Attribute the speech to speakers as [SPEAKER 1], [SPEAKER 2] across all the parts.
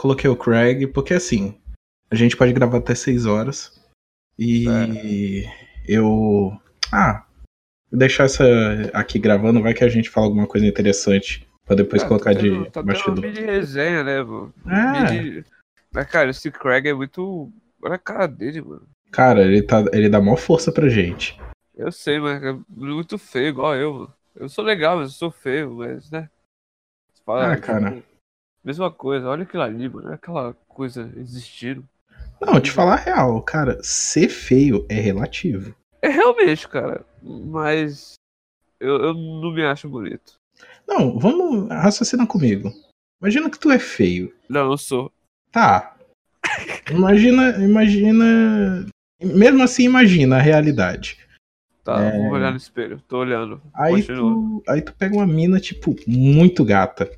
[SPEAKER 1] coloquei o Craig, porque assim, a gente pode gravar até 6 horas. E é. eu. Ah, vou deixar essa aqui gravando, vai que a gente fala alguma coisa interessante. Pra depois é, colocar tá tendo,
[SPEAKER 2] de tá bastidor. mini resenha, né, mano?
[SPEAKER 1] É.
[SPEAKER 2] Mini... Mas, cara, esse Craig é muito. Olha a cara dele, mano.
[SPEAKER 1] Cara, ele, tá, ele dá maior força pra gente.
[SPEAKER 2] Eu sei, mas é muito feio, igual eu, mano. Eu sou legal, mas eu sou feio, mas, né?
[SPEAKER 1] Fala, ah, cara.
[SPEAKER 2] Mesma coisa, olha aquilo ali, mano. Aquela coisa existindo.
[SPEAKER 1] Não, te falar a real, cara, ser feio é relativo.
[SPEAKER 2] É realmente, cara. Mas eu, eu não me acho bonito.
[SPEAKER 1] Não, vamos raciocinar comigo. Imagina que tu é feio.
[SPEAKER 2] Não, eu sou.
[SPEAKER 1] Tá. Imagina, imagina. Mesmo assim, imagina a realidade.
[SPEAKER 2] Tá, é... vou olhar no espelho. Tô olhando.
[SPEAKER 1] Aí tu, aí tu pega uma mina, tipo, muito gata.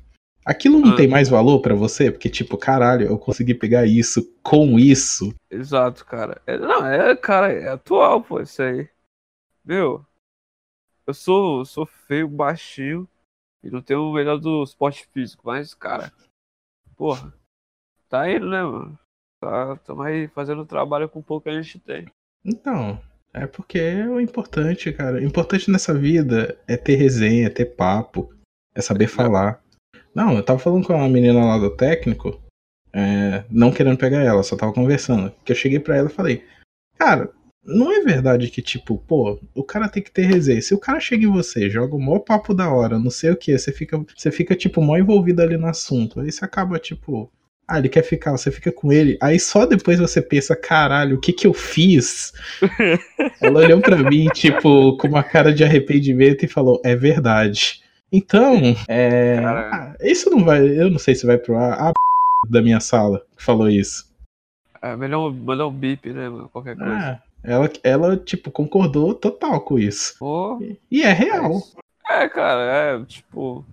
[SPEAKER 1] Aquilo não ah. tem mais valor para você? Porque, tipo, caralho, eu consegui pegar isso com isso.
[SPEAKER 2] Exato, cara. É, não, é, cara, é atual, pô, isso aí. Meu, eu sou, sou feio, baixinho e não tenho o melhor do esporte físico, mas, cara, porra, tá indo, né, mano? Tá, tamo aí fazendo trabalho com o pouco que a gente tem.
[SPEAKER 1] Então, é porque é o importante, cara. O importante nessa vida é ter resenha, é ter papo, é saber falar. Não, eu tava falando com uma menina lá do técnico, é, não querendo pegar ela, só tava conversando. Que eu cheguei pra ela e falei, cara, não é verdade que, tipo, pô, o cara tem que ter resenha. Se o cara chega em você, joga o maior papo da hora, não sei o que, você fica, você fica, tipo, mó envolvido ali no assunto. Aí você acaba, tipo, ah, ele quer ficar, você fica com ele. Aí só depois você pensa, caralho, o que que eu fiz? Ela olhou pra mim, tipo, com uma cara de arrependimento e falou, é verdade. Então, é. Ah, isso não vai. Eu não sei se vai pro ar. A da minha sala que falou isso.
[SPEAKER 2] É melhor mandar um bip, né, Qualquer coisa. Ah,
[SPEAKER 1] ela, ela, tipo, concordou total com isso.
[SPEAKER 2] Oh,
[SPEAKER 1] e é real.
[SPEAKER 2] É, cara, é, tipo.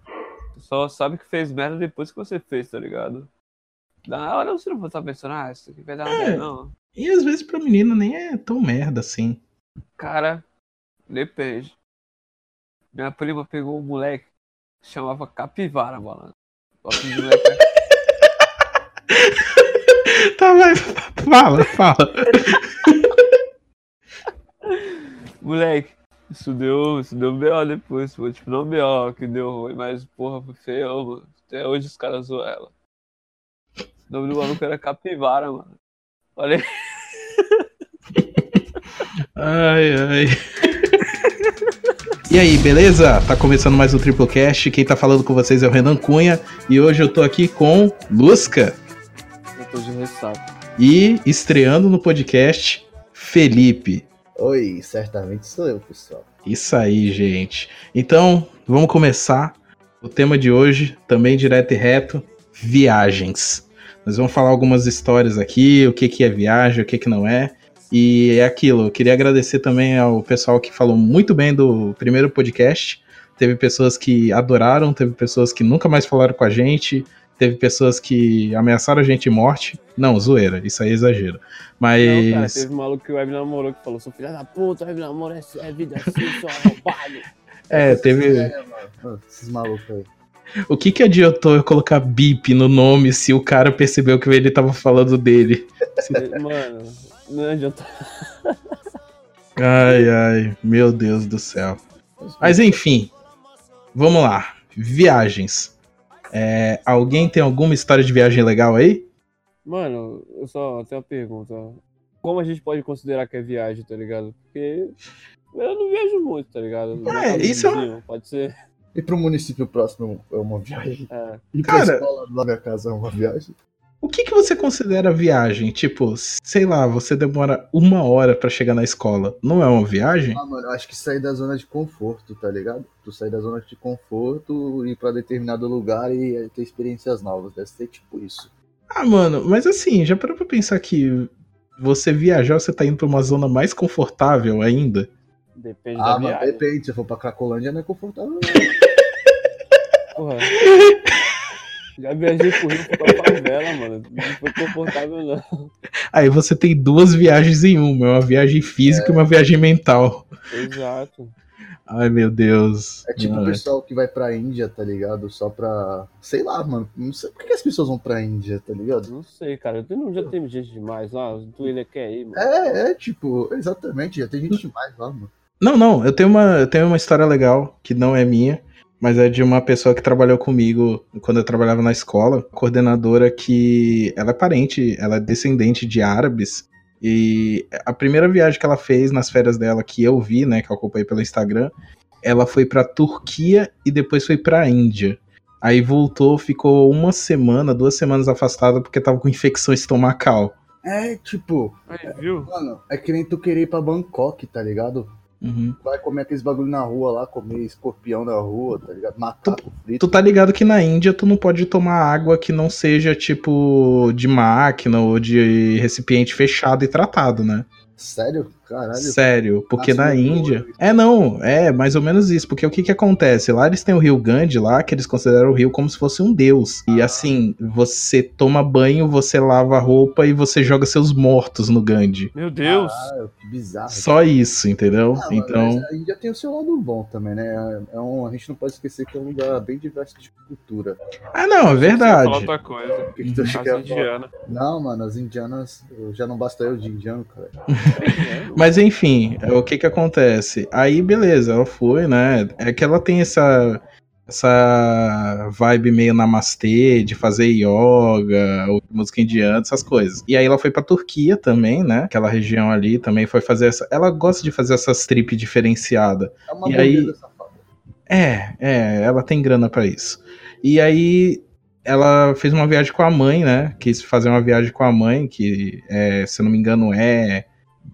[SPEAKER 2] Só sabe que fez merda depois que você fez, tá ligado? Na hora você não vai estar pensando, ah, isso aqui vai dar é, merda, não.
[SPEAKER 1] E às vezes pra menina nem é tão merda assim.
[SPEAKER 2] Cara, depende. Minha prima pegou um moleque chamava Capivara, mano.
[SPEAKER 1] tá, vai, fala, fala.
[SPEAKER 2] Moleque, isso deu, isso deu B.O. depois, pô. Tipo, não B.O. que deu ruim, mas porra, foi feio, mano. Até hoje os caras zoam ela. O nome do maluco era Capivara, mano. Olha aí.
[SPEAKER 1] Ai, ai. E aí, beleza? Tá começando mais o Triplecast. Quem tá falando com vocês é o Renan Cunha. E hoje eu tô aqui com Lusca.
[SPEAKER 2] Eu tô de ressaca.
[SPEAKER 1] E estreando no podcast, Felipe.
[SPEAKER 3] Oi, certamente sou eu, pessoal.
[SPEAKER 1] Isso aí, gente. Então, vamos começar. O tema de hoje, também direto e reto, viagens. Nós vamos falar algumas histórias aqui, o que, que é viagem, o que, que não é. E é aquilo, eu queria agradecer também ao pessoal que falou muito bem do primeiro podcast. Teve pessoas que adoraram, teve pessoas que nunca mais falaram com a gente, teve pessoas que ameaçaram a gente de morte. Não, zoeira, isso aí é exagero. Mas. Não, cara,
[SPEAKER 2] teve um maluco que o Web namorou que falou: sou filha da puta, o Web namorou é, é vida assim, sou arrombado.
[SPEAKER 1] É, teve. É,
[SPEAKER 3] esses malucos aí.
[SPEAKER 1] O que que adiantou eu colocar bip no nome se o cara percebeu que ele tava falando dele?
[SPEAKER 2] Mano, não adianta.
[SPEAKER 1] ai, ai, meu Deus do céu. Mas enfim, vamos lá. Viagens. É, alguém tem alguma história de viagem legal aí?
[SPEAKER 2] Mano, eu só tenho uma pergunta. Como a gente pode considerar que é viagem, tá ligado? Porque eu não viajo muito, tá ligado?
[SPEAKER 1] É, isso é...
[SPEAKER 2] Pode ser.
[SPEAKER 3] E pro município próximo é uma viagem. É.
[SPEAKER 2] E
[SPEAKER 3] pra Cara... escola da minha casa é uma viagem.
[SPEAKER 1] O que, que você considera viagem? Tipo, sei lá, você demora uma hora para chegar na escola. Não é uma viagem?
[SPEAKER 3] Ah, mano, eu acho que sair da zona de conforto, tá ligado? Tu sair da zona de conforto, ir para determinado lugar e ter experiências novas. Deve ser tipo isso.
[SPEAKER 1] Ah, mano, mas assim, já parou pra pensar que você viajar, você tá indo pra uma zona mais confortável ainda?
[SPEAKER 2] Depende ah, da viagem.
[SPEAKER 3] depende. Se for pra Cracolândia, não é confortável.
[SPEAKER 2] Porra. Já viajei por Rio pra favela, mano. Não foi confortável, não.
[SPEAKER 1] Aí você tem duas viagens em uma. Uma viagem física é. e uma viagem mental.
[SPEAKER 2] Exato.
[SPEAKER 1] Ai, meu Deus.
[SPEAKER 3] É tipo o pessoal que vai pra Índia, tá ligado? Só pra. Sei lá, mano. Não sei por que as pessoas vão pra Índia, tá ligado?
[SPEAKER 2] Não sei, cara. Tu não já tem gente demais lá? Tu ele quer ir, mano.
[SPEAKER 3] É, é, tipo, exatamente. Já tem gente demais lá, mano.
[SPEAKER 1] Não, não, eu tenho uma, eu tenho uma história legal que não é minha, mas é de uma pessoa que trabalhou comigo quando eu trabalhava na escola, coordenadora que ela é parente, ela é descendente de árabes. E a primeira viagem que ela fez nas férias dela, que eu vi, né, que eu acompanhei pelo Instagram, ela foi pra Turquia e depois foi pra Índia. Aí voltou, ficou uma semana, duas semanas afastada porque tava com infecção estomacal.
[SPEAKER 3] É, tipo,
[SPEAKER 2] Aí, viu?
[SPEAKER 3] mano, é que nem tu querer ir pra Bangkok, tá ligado?
[SPEAKER 1] Uhum.
[SPEAKER 3] Vai comer aqueles bagulho na rua lá, comer escorpião na rua, tá ligado? Macaco frito.
[SPEAKER 1] Tu tá ligado que na Índia tu não pode tomar água que não seja tipo de máquina ou de recipiente fechado e tratado, né?
[SPEAKER 3] Sério? Caralho.
[SPEAKER 1] Sério, porque na Índia. É, não, é mais ou menos isso. Porque o que que acontece? Lá eles têm o rio Gandhi lá, que eles consideram o rio como se fosse um deus. E assim, você toma banho, você lava a roupa e você joga seus mortos no Gandhi.
[SPEAKER 2] Meu Deus.
[SPEAKER 3] Caralho, que bizarro.
[SPEAKER 1] Só isso, entendeu?
[SPEAKER 3] Ah,
[SPEAKER 1] então.
[SPEAKER 3] mas a Índia tem o seu lado bom também, né? É um, a gente não pode esquecer que é um lugar bem diverso de cultura.
[SPEAKER 1] Ah, não, é verdade.
[SPEAKER 2] outra coisa.
[SPEAKER 3] O que que
[SPEAKER 2] As
[SPEAKER 3] é bom?
[SPEAKER 2] indianas.
[SPEAKER 3] Não, mano, as indianas, já não basta eu de indiano, cara.
[SPEAKER 1] Mas enfim, é, o que que acontece? Aí, beleza, ela foi, né? É que ela tem essa essa vibe meio namastê, de fazer yoga, música indiana, essas coisas. E aí ela foi pra Turquia também, né? Aquela região ali também foi fazer essa. Ela gosta de fazer essas trip diferenciada.
[SPEAKER 3] É uma
[SPEAKER 1] E aí-. É, é, ela tem grana pra isso. E aí ela fez uma viagem com a mãe, né? Quis fazer uma viagem com a mãe, que, é, se eu não me engano, é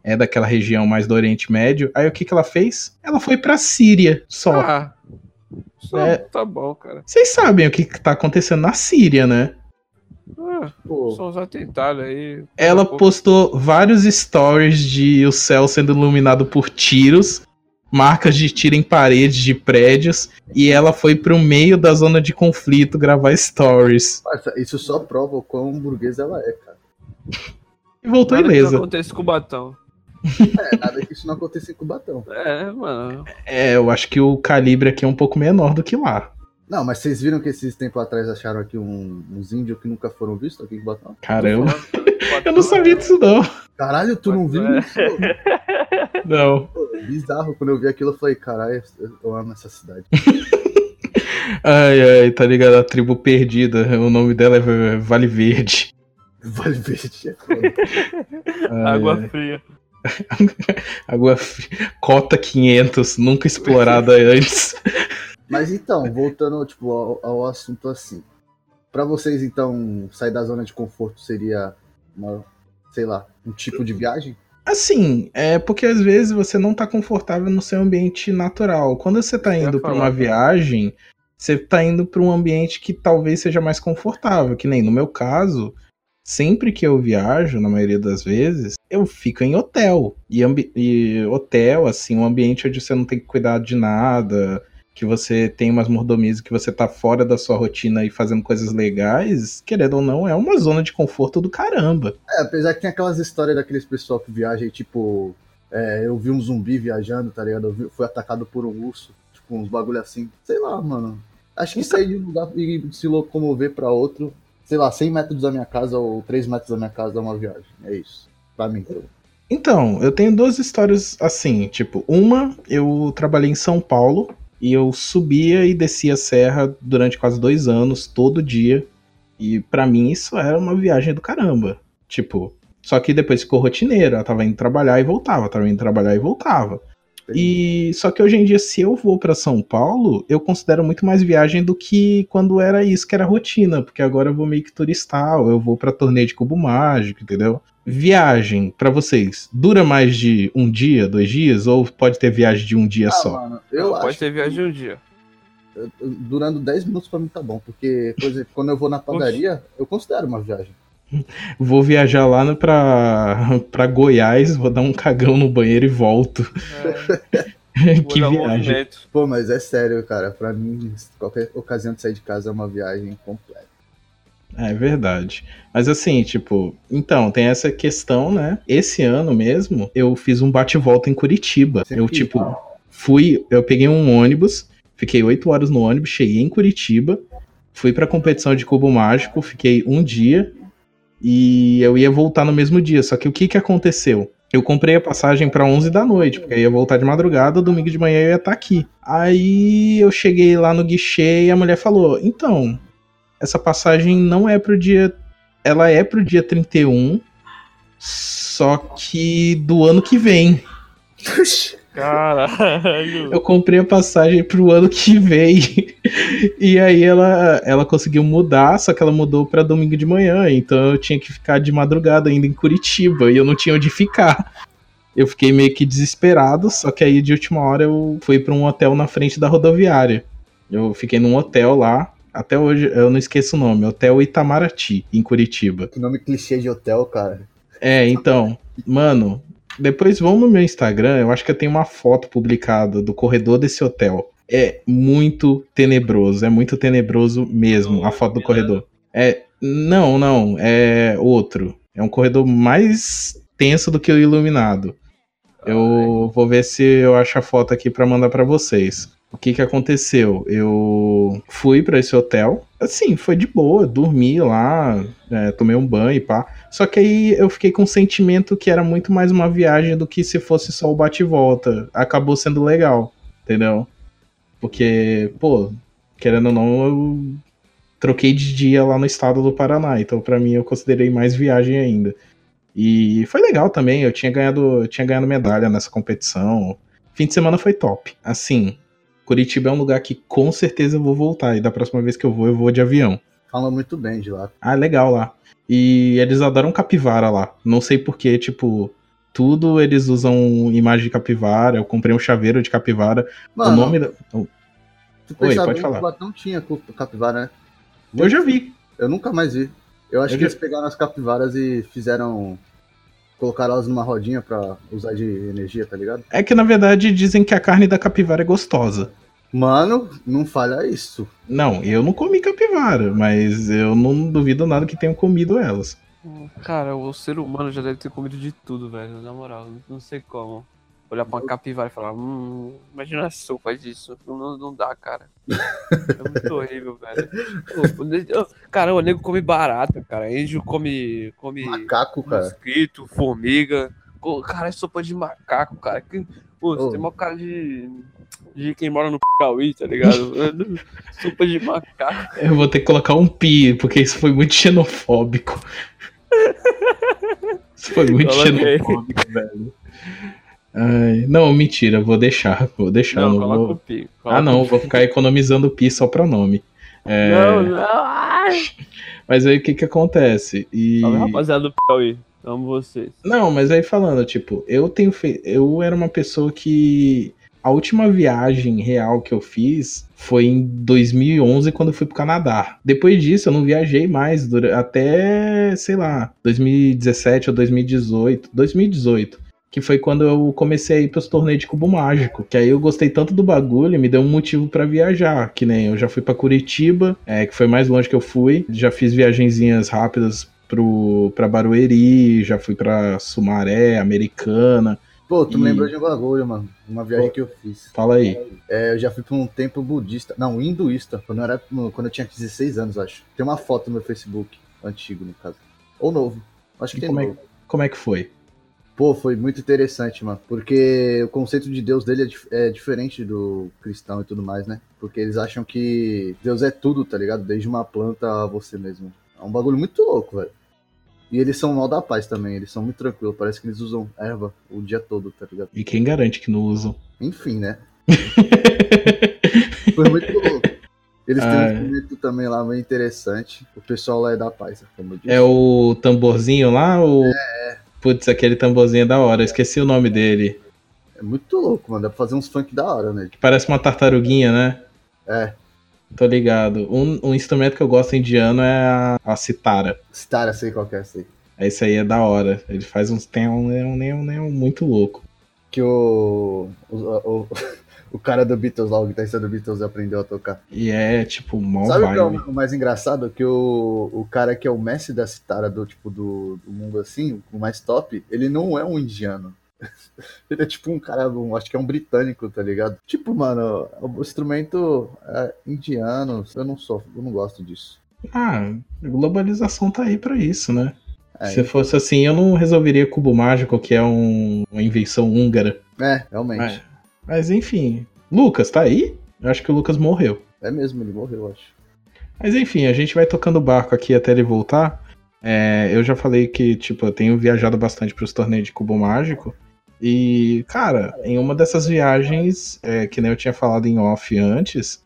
[SPEAKER 1] é daquela região mais do Oriente Médio. Aí o que que ela fez? Ela foi pra Síria, só.
[SPEAKER 2] Ah, só,
[SPEAKER 1] É.
[SPEAKER 2] tá bom, cara.
[SPEAKER 1] Vocês sabem o que que tá acontecendo na Síria, né?
[SPEAKER 2] Ah,
[SPEAKER 3] Pô,
[SPEAKER 2] são os atentados aí.
[SPEAKER 1] Ela
[SPEAKER 2] Pô,
[SPEAKER 1] postou vários stories de o céu sendo iluminado por tiros, marcas de tiro em paredes de prédios, e ela foi pro meio da zona de conflito gravar stories.
[SPEAKER 3] isso só prova o quão burguesa ela é, cara.
[SPEAKER 1] E voltou
[SPEAKER 2] nada que
[SPEAKER 1] ilesa.
[SPEAKER 2] não acontece com o Batão.
[SPEAKER 3] É, nada que isso não aconteça em Cubatão.
[SPEAKER 2] É, mano.
[SPEAKER 1] É, eu acho que o calibre aqui é um pouco menor do que lá.
[SPEAKER 3] Não, mas vocês viram que esses tempos atrás acharam aqui um- uns índios que nunca foram vistos aqui em Cubatão?
[SPEAKER 1] Caramba. Eu não sabia disso, não.
[SPEAKER 3] Caralho, tu não viu
[SPEAKER 2] É.
[SPEAKER 3] isso?
[SPEAKER 1] Não.
[SPEAKER 3] Pô, bizarro. Quando eu vi aquilo, eu falei, caralho, eu amo essa cidade.
[SPEAKER 1] Ai, ai, tá ligado? A tribo perdida. O nome dela é Vale Verde.
[SPEAKER 3] Vale Verde é
[SPEAKER 2] Água
[SPEAKER 1] ai.
[SPEAKER 2] fria.
[SPEAKER 1] Água fria. Cota 500, nunca explorada antes.
[SPEAKER 3] Mas então, voltando tipo, ao, ao assunto assim. Pra vocês, então, sair da zona de conforto seria uma, sei lá, um tipo de viagem?
[SPEAKER 1] Assim, é porque às vezes você não tá confortável no seu ambiente natural. Quando você tá indo pra
[SPEAKER 2] falar,
[SPEAKER 1] uma
[SPEAKER 2] cara.
[SPEAKER 1] viagem, você tá indo pra um ambiente que talvez seja mais confortável. Que nem no meu caso, sempre que eu viajo, na maioria das vezes, eu fico em hotel. E, e hotel, assim, um ambiente onde você não tem que cuidar de nada, que você tem umas mordomias, que você tá fora da sua rotina e fazendo coisas legais, querendo ou não, é uma zona de conforto do caramba.
[SPEAKER 3] É, apesar que tem aquelas histórias daqueles pessoal que viaja e, tipo, é, eu vi um zumbi viajando, tá ligado? Eu vi- fui atacado por um urso, tipo, uns bagulho assim. Sei lá, mano. Acho que sair de um lugar e se locomover pra outro, sei lá, 100 metros da minha casa ou 3 metros da minha casa é uma viagem. É isso. Pra mim.
[SPEAKER 1] Então, eu tenho duas histórias assim, tipo, uma, eu trabalhei em São Paulo e eu subia e descia a serra durante quase dois anos, todo dia. E pra mim isso era uma viagem do caramba. Tipo, só que depois ficou rotineiro, eu tava indo trabalhar e voltava, tava indo trabalhar e voltava. E só que hoje em dia, se eu vou pra São Paulo, eu considero muito mais viagem do que quando era isso que era rotina, porque agora eu vou meio que turistal, eu vou pra torneio de cubo mágico, entendeu? Viagem pra vocês dura mais de um dia, dois dias, ou pode ter viagem de um dia
[SPEAKER 3] Ah,
[SPEAKER 1] só?
[SPEAKER 3] mano, eu
[SPEAKER 2] Pode
[SPEAKER 3] acho
[SPEAKER 2] ter viagem um dia.
[SPEAKER 3] durando 10 minutos pra mim tá bom, porque, por exemplo, quando eu vou na padaria, eu considero uma viagem.
[SPEAKER 1] Vou viajar lá pra, pra Goiás, vou dar um cagão no banheiro e volto.
[SPEAKER 2] É,
[SPEAKER 1] que viagem.
[SPEAKER 2] movimento.
[SPEAKER 3] Pô, mas é sério, cara. Pra mim, qualquer ocasião de sair de casa é uma viagem completa.
[SPEAKER 1] É verdade. Mas assim, tipo, então, tem essa questão, né? Esse ano mesmo, eu fiz um bate-volta em Curitiba.
[SPEAKER 3] Sempre
[SPEAKER 1] eu, tipo, fui, eu peguei um ônibus, fiquei oito horas no ônibus, cheguei em Curitiba, fui pra competição de cubo mágico, fiquei um dia e eu ia voltar no mesmo dia. Só que o que que aconteceu? Eu comprei a passagem pra 11 da noite, porque eu ia voltar de madrugada, domingo de manhã eu ia estar aqui. Aí eu cheguei lá no guichê e a mulher falou: "Então, essa passagem não é pro dia, ela é pro dia 31, só que do ano que vem".
[SPEAKER 2] Caralho.
[SPEAKER 1] Eu comprei a passagem pro ano que vem. e aí ela, ela conseguiu mudar, só que ela mudou pra domingo de manhã. Então eu tinha que ficar de madrugada ainda em Curitiba. E eu não tinha onde ficar. Eu fiquei meio que desesperado, só que aí de última hora eu fui pra um hotel na frente da rodoviária. Eu fiquei num hotel lá. Até hoje eu não esqueço o nome, Hotel Itamaraty, em Curitiba.
[SPEAKER 3] Que nome clichê de hotel, cara.
[SPEAKER 1] É, então, mano, depois vão no meu Instagram, eu acho que eu tenho uma foto publicada do corredor desse hotel. É muito tenebroso, é muito tenebroso mesmo, a foto do corredor. É, não, não, é outro. É um corredor mais tenso do que o iluminado. Eu vou ver se eu acho a foto aqui pra mandar pra vocês. O que que aconteceu? Eu fui pra esse hotel. Assim, foi de boa, dormi lá, é, tomei um banho e pá. Só que aí eu fiquei com um sentimento que era muito mais uma viagem do que se fosse só o bate volta. Acabou sendo legal, entendeu? Porque, pô, querendo ou não, eu troquei de dia lá no estado do Paraná. Então, pra mim, eu considerei mais viagem ainda. E foi legal também, eu tinha ganhado, eu tinha ganhado medalha nessa competição. Fim de semana foi top. Assim, Curitiba é um lugar que com certeza eu vou voltar. E da próxima vez que eu vou, eu vou de avião.
[SPEAKER 3] Fala muito bem de lá.
[SPEAKER 1] Ah, legal lá. E eles adoram capivara lá. Não sei porquê, tipo, tudo eles usam imagem de capivara. Eu comprei um chaveiro de capivara.
[SPEAKER 3] Mano,
[SPEAKER 1] o nome
[SPEAKER 3] tu
[SPEAKER 1] Oi,
[SPEAKER 3] pensava
[SPEAKER 1] pode
[SPEAKER 3] que
[SPEAKER 1] falar.
[SPEAKER 3] o Platão tinha capivara, né?
[SPEAKER 1] Eu já vi.
[SPEAKER 3] Eu nunca mais vi. Eu acho
[SPEAKER 1] Eu
[SPEAKER 3] que
[SPEAKER 1] já-
[SPEAKER 3] eles pegaram as capivaras e fizeram. Colocaram elas numa rodinha pra usar de energia, tá ligado?
[SPEAKER 1] É que na verdade dizem que a carne da capivara é gostosa.
[SPEAKER 3] Mano, não falha isso.
[SPEAKER 1] Não, eu não comi capivara, mas eu não duvido nada que tenham comido elas.
[SPEAKER 2] Cara, o ser humano já deve ter comido de tudo, velho. Na moral, não sei como. Olhar pra uma capivara e falar, hum, imagina a sopa disso. Não, não, dá, cara. É muito horrível, velho. Cara, o nego come barata, cara. Índio come. come
[SPEAKER 3] Macaco, cara.
[SPEAKER 2] mosquito, formiga. Cara, é sopa de macaco, cara. Que, pô, você
[SPEAKER 3] Ô.
[SPEAKER 2] tem uma cara de. de quem mora no Piauí, tá ligado? sopa de macaco.
[SPEAKER 1] Eu vou ter que colocar um pi, porque isso foi muito xenofóbico. Isso foi muito
[SPEAKER 2] Coloquei.
[SPEAKER 1] xenofóbico, velho. Ai, não, mentira, vou deixar. Vou deixar.
[SPEAKER 2] Não,
[SPEAKER 1] não vou...
[SPEAKER 2] pi.
[SPEAKER 1] Ah, não, vou ficar economizando pi só pra nome. É,
[SPEAKER 2] Não, não. Ai.
[SPEAKER 1] Mas aí o que que acontece? E...
[SPEAKER 2] Salve, rapaziada do Piauí. Amo vocês.
[SPEAKER 1] Não, mas aí falando, tipo, eu tenho fe... eu era uma pessoa que a última viagem real que eu fiz foi em 2011 quando eu fui pro Canadá. Depois disso eu não viajei mais dura- até, sei lá, 2017 ou 2018, 2018, que foi quando eu comecei a ir pros torneios de cubo mágico, que aí eu gostei tanto do bagulho, me deu um motivo pra viajar, que nem eu já fui pra Curitiba, é, que foi mais longe que eu fui, já fiz viagenzinhas rápidas pro, pra Barueri, já fui pra Sumaré, Americana.
[SPEAKER 3] Pô, tu me
[SPEAKER 1] E-
[SPEAKER 3] lembrou de um bagulho, mano. Uma viagem
[SPEAKER 1] Pô.
[SPEAKER 3] que eu fiz.
[SPEAKER 1] Fala aí.
[SPEAKER 3] É, eu já fui pra um templo budista. Não, hinduísta. Quando eu, era, quando eu tinha 16 anos, acho. Tem uma foto no meu Facebook. Antigo, no caso. Ou novo. Acho que
[SPEAKER 1] E
[SPEAKER 3] tem
[SPEAKER 1] como é-
[SPEAKER 3] novo.
[SPEAKER 1] Como é que foi?
[SPEAKER 3] Pô, foi muito interessante, mano. Porque o conceito de Deus dele é, dif- é diferente do cristão e tudo mais, né? Porque eles acham que Deus é tudo, tá ligado? Desde uma planta a você mesmo. É um bagulho muito louco, velho. E eles são mal da paz também, eles são muito tranquilos. Parece que eles usam erva o dia todo, tá ligado?
[SPEAKER 1] E quem garante que não usam?
[SPEAKER 3] Enfim, né? Foi muito louco. Eles têm
[SPEAKER 1] Ah,
[SPEAKER 3] um
[SPEAKER 1] é.
[SPEAKER 3] instrumento também lá meio interessante. O pessoal lá é da paz, como eu disse.
[SPEAKER 1] É o tamborzinho lá ou. Putz, aquele tamborzinho é da hora, eu esqueci o nome dele.
[SPEAKER 3] É muito louco, mano. Dá pra fazer uns funk da hora, né?
[SPEAKER 1] Que parece uma tartaruguinha, né?
[SPEAKER 3] É,
[SPEAKER 1] Tô ligado. Um, um instrumento que eu gosto indiano é a, a citara.
[SPEAKER 3] Star, sei qual que é, sei.
[SPEAKER 1] Esse aí é da hora. Ele faz uns tem muito louco.
[SPEAKER 3] Que o, o, o, o cara do Beatles lá, o guitarrista do Beatles aprendeu a tocar.
[SPEAKER 1] E é tipo mó
[SPEAKER 3] Sabe o que é
[SPEAKER 1] vibe.
[SPEAKER 3] o, mais engraçado? Que o, o cara que é o mestre da citara do tipo do, do mundo assim, o mais top, ele não é um indiano. Ele é tipo um cara, um, acho que é um britânico, tá ligado? Tipo, mano, o instrumento é indiano, eu não sou, eu não gosto disso.
[SPEAKER 1] Ah, a globalização tá aí pra isso, né?
[SPEAKER 3] É,
[SPEAKER 1] Se fosse assim, eu não resolveria Cubo Mágico, que é um- uma invenção húngara.
[SPEAKER 3] é realmente.
[SPEAKER 1] É. Mas enfim. Lucas, tá aí? Eu acho que o Lucas morreu.
[SPEAKER 3] É, mesmo, ele morreu, eu acho.
[SPEAKER 1] Mas enfim, a gente vai tocando o barco aqui até ele voltar. É, eu já falei que, tipo, eu tenho viajado bastante pros torneios de cubo mágico. E, cara, em uma dessas viagens, é, que nem eu tinha falado em off antes,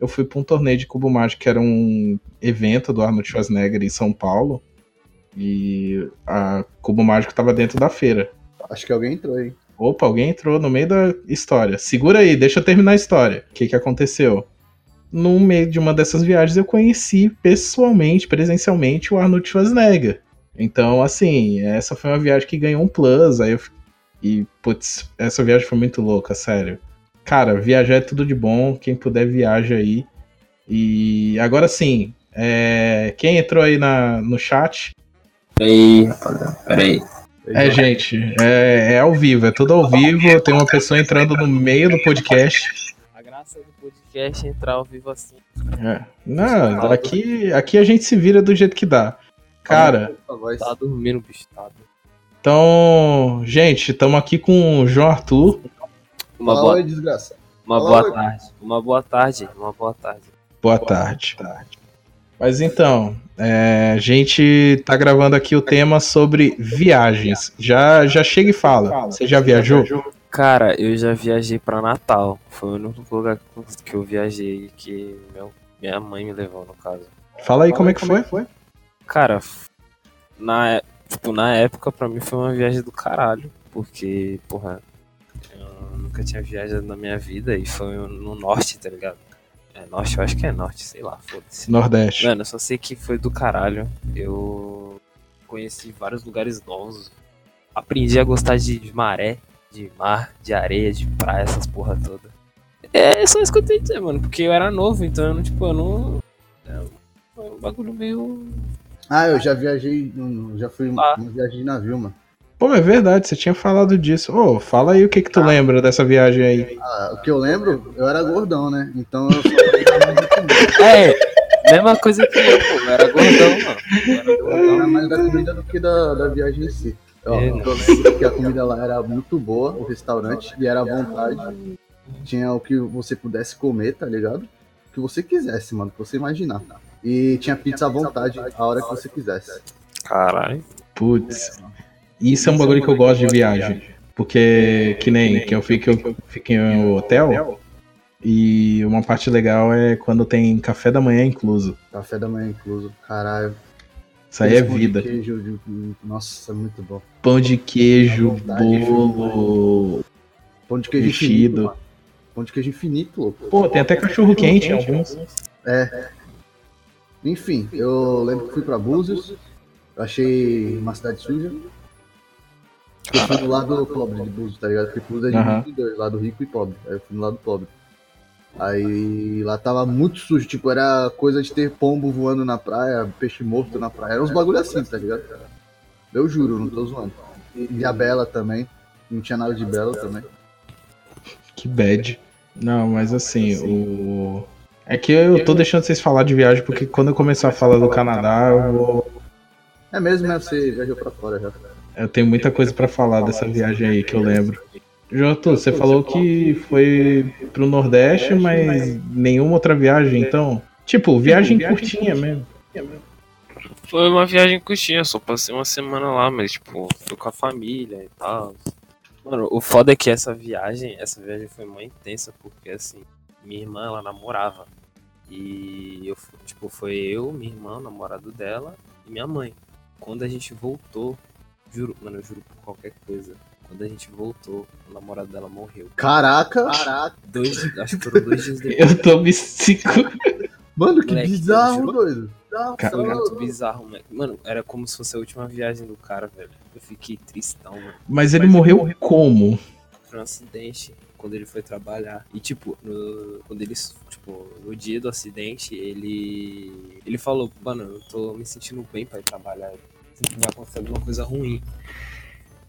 [SPEAKER 1] eu fui pra um torneio de cubo mágico que era um evento do Arnold Schwarzenegger em São Paulo. E a Cubo Mágico tava dentro da feira.
[SPEAKER 3] Acho que alguém entrou aí.
[SPEAKER 1] Opa, alguém entrou no meio da história. Segura aí, deixa eu terminar a história. O que, que aconteceu? No meio de uma dessas viagens, eu conheci pessoalmente, presencialmente, o Arnold Schwarzenegger. Então, assim, essa foi uma viagem que ganhou um plus. Aí eu, e, putz, essa viagem foi muito louca, sério. Cara, viajar é tudo de bom. Quem puder, viaja aí. E agora sim, é, quem entrou aí na, no chat?
[SPEAKER 4] Peraí, rapaziada, peraí.
[SPEAKER 1] É, gente, é, é ao vivo, é tudo ao vivo. Tem uma pessoa entrando no meio do podcast.
[SPEAKER 4] A graça do podcast é entrar ao vivo assim.
[SPEAKER 1] É. Não, aqui, aqui a gente se vira do jeito que dá. Cara.
[SPEAKER 4] Tá dormindo, bicho. Tá
[SPEAKER 1] então, gente, estamos aqui com o João Arthur.
[SPEAKER 4] Uma boa,
[SPEAKER 3] oi, desgraça.
[SPEAKER 4] uma boa
[SPEAKER 3] oi.
[SPEAKER 4] tarde. Uma boa tarde. Uma boa tarde.
[SPEAKER 1] Boa tarde. Mas então, é, a gente tá gravando aqui o tema sobre viagens. Já, já chega e fala. Você já viajou?
[SPEAKER 4] Cara, eu já viajei pra Natal. Foi o único lugar que eu viajei que meu, minha mãe me levou, no caso.
[SPEAKER 1] Fala aí como é que foi.
[SPEAKER 4] Cara, f- na, tipo, na época pra mim foi uma viagem do caralho. Porque, porra, eu nunca tinha viajado na minha vida e foi no norte, tá ligado? É norte, eu acho que é norte, sei lá, foda-se.
[SPEAKER 1] Nordeste.
[SPEAKER 4] Mano, eu só sei que foi do caralho. Eu conheci vários lugares novos. Aprendi a gostar de, de maré, de mar, de areia, de praia, essas porra toda. É só isso que eu tenho dizer, mano. Porque eu era novo, então eu não, tipo, eu não. é, Foi um bagulho meio.
[SPEAKER 3] Ah, eu já viajei, já fui
[SPEAKER 4] Ah.
[SPEAKER 3] uma viagem de navio, mano.
[SPEAKER 1] Pô, é verdade, você tinha falado disso. Ô, fala aí o que que tu lembra dessa viagem aí.
[SPEAKER 3] Ah, o que eu lembro, eu era gordão, né? Então eu só pegava muito comida.
[SPEAKER 4] É, mesma coisa que eu, pô. Eu era gordão, mano. Eu era gordão.
[SPEAKER 3] Era mais da comida do que da, da viagem em si. Ó,
[SPEAKER 4] É,
[SPEAKER 3] eu lembro que a comida lá era muito boa, o restaurante, e era à vontade. Tinha o que você pudesse comer, tá ligado? O que você quisesse, mano, o que você imaginar. E tinha pizza à vontade, a hora que você quisesse.
[SPEAKER 4] Caralho.
[SPEAKER 1] Putz. Isso é um bagulho que eu gosto de viagem. Porque, que nem que eu fico, eu fico em hotel. E uma parte legal é quando tem café da manhã incluso.
[SPEAKER 3] Café da manhã incluso, caralho.
[SPEAKER 1] Isso aí é
[SPEAKER 3] Pão de
[SPEAKER 1] vida.
[SPEAKER 3] Queijo, de- Nossa, é muito bom.
[SPEAKER 1] Pão de queijo, bolo.
[SPEAKER 3] Pão de queijo
[SPEAKER 1] Mexido.
[SPEAKER 3] infinito. Pão de queijo infinito, louco.
[SPEAKER 1] Pô, tem até cachorro quente em alguns.
[SPEAKER 3] Enfim, eu lembro que fui pra Búzios. Eu achei uma cidade suja. Eu fui do lado pobre de Búzios, tá ligado? Porque Búzios é dividido em dois, lado rico e pobre. Aí eu fui no lado pobre. Aí lá tava muito sujo, tipo, era coisa de ter pombo voando na praia, peixe morto na praia. Era uns bagulho assim, tá ligado? Eu juro, não tô zoando. E a Bela também. Não tinha nada de Bela também.
[SPEAKER 1] Que bad. Não, mas assim, o. É que eu tô deixando vocês falar de viagem, porque quando eu começar a falar do Canadá, eu vou.
[SPEAKER 3] É mesmo, né? Você viajou pra fora já.
[SPEAKER 1] Eu tenho muita coisa pra falar dessa viagem aí que eu lembro. Arthur, você falou que foi pro Nordeste, mas nenhuma outra viagem, então. Tipo, viagem curtinha mesmo.
[SPEAKER 4] Foi uma viagem curtinha, só passei uma semana lá, mas tipo, fui com a família e tal. Mano, o foda é que essa viagem, essa viagem foi muito intensa, porque assim, minha irmã, ela namorava. E eu, tipo, foi eu, minha irmã, o namorado dela e minha mãe. Quando a gente voltou, juro, mano, eu juro por qualquer coisa. Quando a gente voltou, o namorado dela morreu.
[SPEAKER 3] Caraca! Caraca!
[SPEAKER 4] Dois, acho que foram dois dias depois.
[SPEAKER 1] Eu tô me segurando.
[SPEAKER 3] Mano, que
[SPEAKER 4] Moleque,
[SPEAKER 3] bizarro,
[SPEAKER 4] juro.
[SPEAKER 3] doido. Bizarro,
[SPEAKER 1] Cara,
[SPEAKER 3] mano.
[SPEAKER 4] Muito bizarro, mano. Mano, era como se fosse a última viagem do cara, velho. Eu fiquei tristão, mano.
[SPEAKER 1] Mas ele morreu como?
[SPEAKER 4] Foi um acidente quando ele foi trabalhar. E, tipo, no, quando ele, tipo, no dia do acidente, ele. Ele falou, mano, eu tô me sentindo bem pra ir trabalhar. Vai acontecer alguma coisa ruim.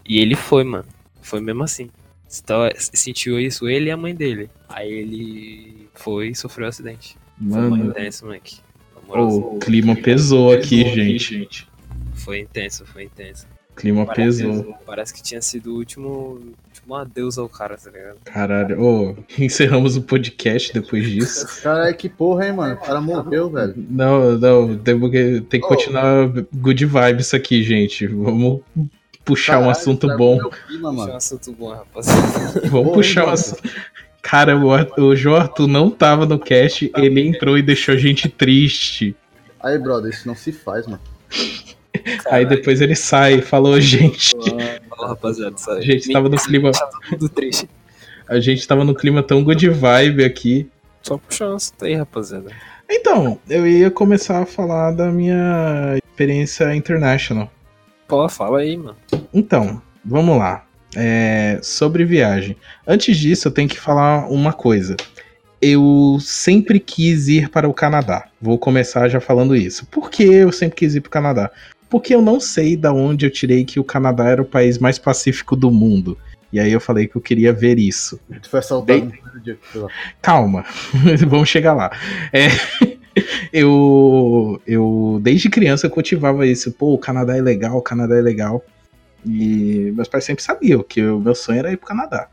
[SPEAKER 4] E ele foi, mano. foi mesmo assim. Então, sentiu isso ele e a mãe dele. Aí ele foi e sofreu um acidente. Foi
[SPEAKER 1] Mano,
[SPEAKER 4] muito intenso, moleque. Na moral,
[SPEAKER 1] o clima pesou aqui, gente.
[SPEAKER 4] Foi intenso, foi intenso.
[SPEAKER 1] Clima
[SPEAKER 4] Parece,
[SPEAKER 1] pesou.
[SPEAKER 4] parece que tinha sido o último, último adeus ao cara, tá ligado?
[SPEAKER 1] Caralho. Ô, encerramos o podcast depois disso.
[SPEAKER 3] Caralho, que porra, hein, mano? O cara morreu, velho.
[SPEAKER 1] Não, não, temos que- tem que
[SPEAKER 3] Ô.
[SPEAKER 1] continuar good vibes aqui, gente. Vamos puxar um
[SPEAKER 3] Caralho,
[SPEAKER 1] assunto
[SPEAKER 3] estragou
[SPEAKER 1] bom.
[SPEAKER 3] meu clima,
[SPEAKER 4] Puxa um assunto bom, rapaziada.
[SPEAKER 1] Vamos
[SPEAKER 3] Porra,
[SPEAKER 1] puxar um assunto. Cara, o, o João Arthur não tava no cast, ele entrou e deixou a gente triste.
[SPEAKER 3] Aí, brother, isso não se faz, mano.
[SPEAKER 1] Aí depois ele sai e falou, gente,
[SPEAKER 4] Fala, rapaziada. Sabe?
[SPEAKER 1] a gente tava no clima,
[SPEAKER 4] Tá tudo triste.
[SPEAKER 1] a gente tava no clima tão good vibe aqui.
[SPEAKER 4] Só um assunto aí, rapaziada.
[SPEAKER 1] Então, eu ia começar a falar da minha experiência international.
[SPEAKER 4] Pô, fala aí, mano.
[SPEAKER 1] Então, vamos lá. É, sobre viagem. Antes disso, eu tenho que falar uma coisa. Eu sempre quis ir para o Canadá. Vou começar já falando isso. Por que eu sempre quis ir para o Canadá? Porque eu não sei da onde eu tirei que o Canadá era o país mais pacífico do mundo. E aí eu falei que eu queria ver isso.
[SPEAKER 3] Tu foi assaltado.
[SPEAKER 1] Calma, vamos chegar lá. É, eu, eu, desde criança, eu cultivava isso. Pô, o Canadá é legal, o Canadá é legal. E meus pais sempre sabiam que o meu sonho era ir pro Canadá.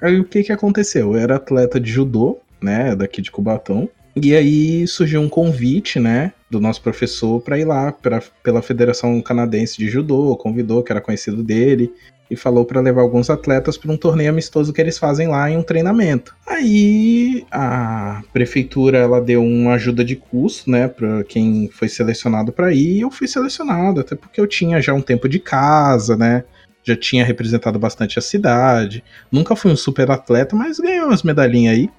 [SPEAKER 1] Aí o que que aconteceu? Eu era atleta de judô, né, daqui de Cubatão. E aí surgiu um convite, né, do nosso professor para ir lá pra, pela Federação Canadense de Judô, convidou, que era conhecido dele e falou para levar alguns atletas para um torneio amistoso que eles fazem lá em um treinamento. Aí a prefeitura ela deu uma ajuda de custo, né, para quem foi selecionado para ir. E eu fui selecionado, até porque eu tinha já um tempo de casa, né? Já tinha representado bastante a cidade. Nunca fui um super atleta, mas ganhei umas medalhinhas aí.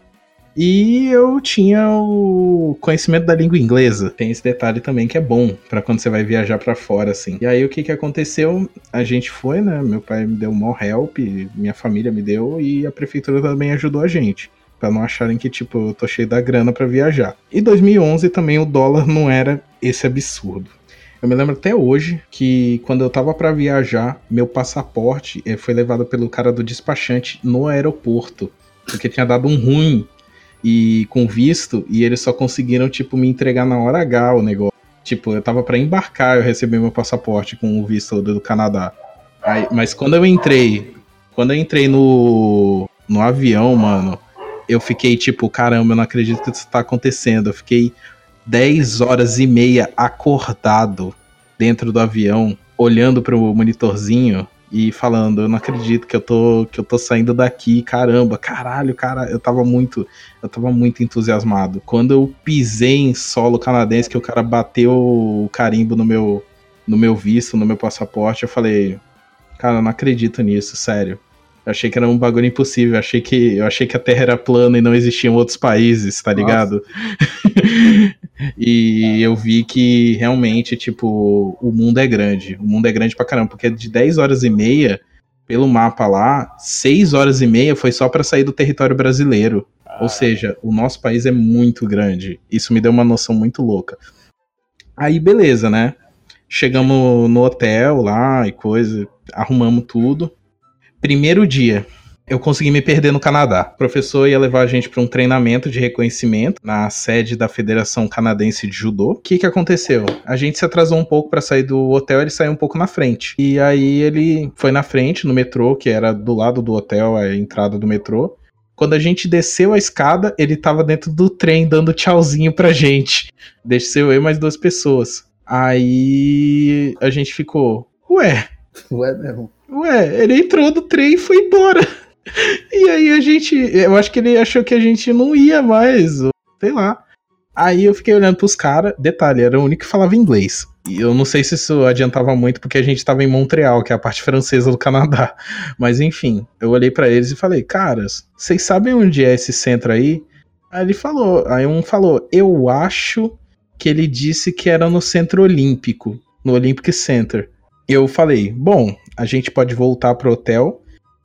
[SPEAKER 1] E eu tinha o conhecimento da língua inglesa. Tem esse detalhe também que é bom pra quando você vai viajar pra fora, assim. E aí o que que aconteceu? A gente foi, né? Meu pai me deu maior help, minha família me deu e a prefeitura também ajudou a gente. Pra não acharem que, tipo, eu tô cheio da grana pra viajar. E 2011 também o dólar não era esse absurdo. Eu me lembro até hoje que quando eu tava pra viajar, meu passaporte eh, foi levado pelo cara do despachante no aeroporto. Porque tinha dado um ruim e com visto, e eles só conseguiram, tipo, me entregar na hora H o negócio. Tipo, eu tava pra embarcar, eu recebi meu passaporte com o visto do Canadá. Aí, mas quando eu entrei, quando eu entrei no, no avião, mano, eu fiquei tipo, caramba, eu não acredito que isso tá acontecendo. Eu fiquei 10 horas e meia acordado dentro do avião, olhando pro monitorzinho e falando, eu não acredito que eu tô que eu tô saindo daqui, caramba, caralho, cara, eu tava muito, eu tava muito entusiasmado. Quando eu pisei em solo canadense que o cara bateu o carimbo no meu no meu visto, no meu passaporte, eu falei, cara, eu não acredito nisso, sério. Eu achei que era um bagulho impossível, eu achei que eu achei que a Terra era plana e não existiam outros países, tá ligado? e eu vi que realmente, tipo, o mundo é grande. O mundo é grande pra caramba, porque de 10 horas e meia, pelo mapa lá, 6 horas e meia foi só pra sair do território brasileiro. Ou seja, o nosso país é muito grande. Isso me deu uma noção muito louca. Aí, beleza, né? Chegamos no hotel lá e coisa, arrumamos tudo. Primeiro dia, eu consegui me perder no Canadá. O professor ia levar a gente para um treinamento de reconhecimento na sede da Federação Canadense de Judô. O que, que aconteceu? A gente se atrasou um pouco para sair do hotel, ele saiu um pouco na frente. E aí ele foi na frente, no metrô, que era do lado do hotel, a entrada do metrô. Quando a gente desceu a escada, ele tava dentro do trem dando tchauzinho pra gente. Desceu eu e mais duas pessoas. Aí a gente ficou, ué,
[SPEAKER 3] Ué, mesmo.
[SPEAKER 1] Ué, ele entrou no trem e foi embora. E aí a gente. Eu acho que ele achou que a gente não ia mais, sei lá. Aí eu fiquei olhando pros caras. Detalhe, era o único que falava inglês. E eu não sei se isso adiantava muito, porque a gente tava em Montreal, que é a parte francesa do Canadá. Mas enfim, eu olhei pra eles e falei, caras, vocês sabem onde é esse centro aí? Aí ele falou, aí um falou, eu acho que ele disse que era no Centro Olímpico, no Olympic Center. Eu falei, bom, a gente pode voltar pro hotel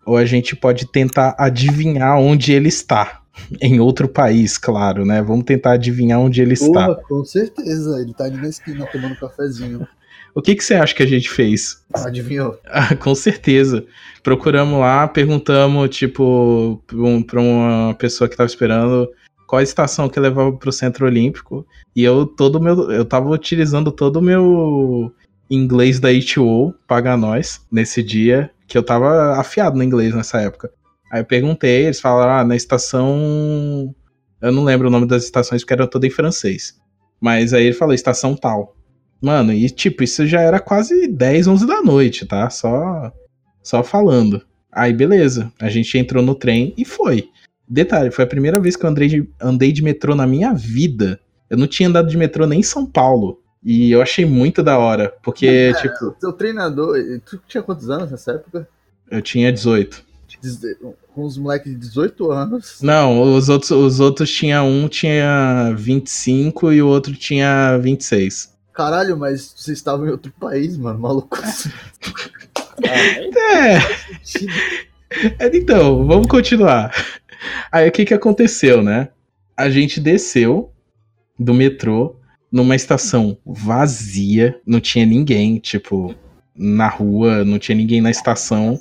[SPEAKER 1] ou a gente pode tentar adivinhar onde ele está. Em outro país, claro, né? Vamos tentar adivinhar onde ele está.
[SPEAKER 3] Porra, com certeza. Ele tá ali na esquina tomando um cafezinho.
[SPEAKER 1] O que, que você acha que a gente fez?
[SPEAKER 3] Adivinhou?
[SPEAKER 1] Ah, com certeza. Procuramos lá, perguntamos, tipo, pra pra uma pessoa que tava esperando qual a estação que levava pro Centro Olímpico. E eu todo meu. Eu tava utilizando todo o meu inglês da H2O, paga nós, nesse dia, que eu tava afiado no inglês nessa época. Aí eu perguntei, eles falaram, ah, na estação. Eu não lembro o nome das estações porque era toda em francês. Mas aí ele falou, estação tal. Mano, e tipo, isso já era quase 10, 11 da noite, tá? Só, só falando. Aí beleza, a gente entrou no trem e foi. Detalhe, foi a primeira vez que eu andei de, andei de metrô na minha vida. Eu não tinha andado de metrô nem em São Paulo. E eu achei muito da hora, porque, tipo,
[SPEAKER 3] Seu treinador, tu tinha quantos anos nessa época?
[SPEAKER 1] eu tinha 18.
[SPEAKER 3] Deze- Com uns moleques de 18 anos.
[SPEAKER 1] Não, os outros, os outros tinha um tinha 25 e o outro tinha 26.
[SPEAKER 3] Caralho, mas vocês estavam em outro país, mano. Maluco.
[SPEAKER 1] É, É, Então, vamos continuar. Aí o que que aconteceu, né? A gente desceu do metrô numa estação vazia, não tinha ninguém, tipo, na rua, não tinha ninguém na estação.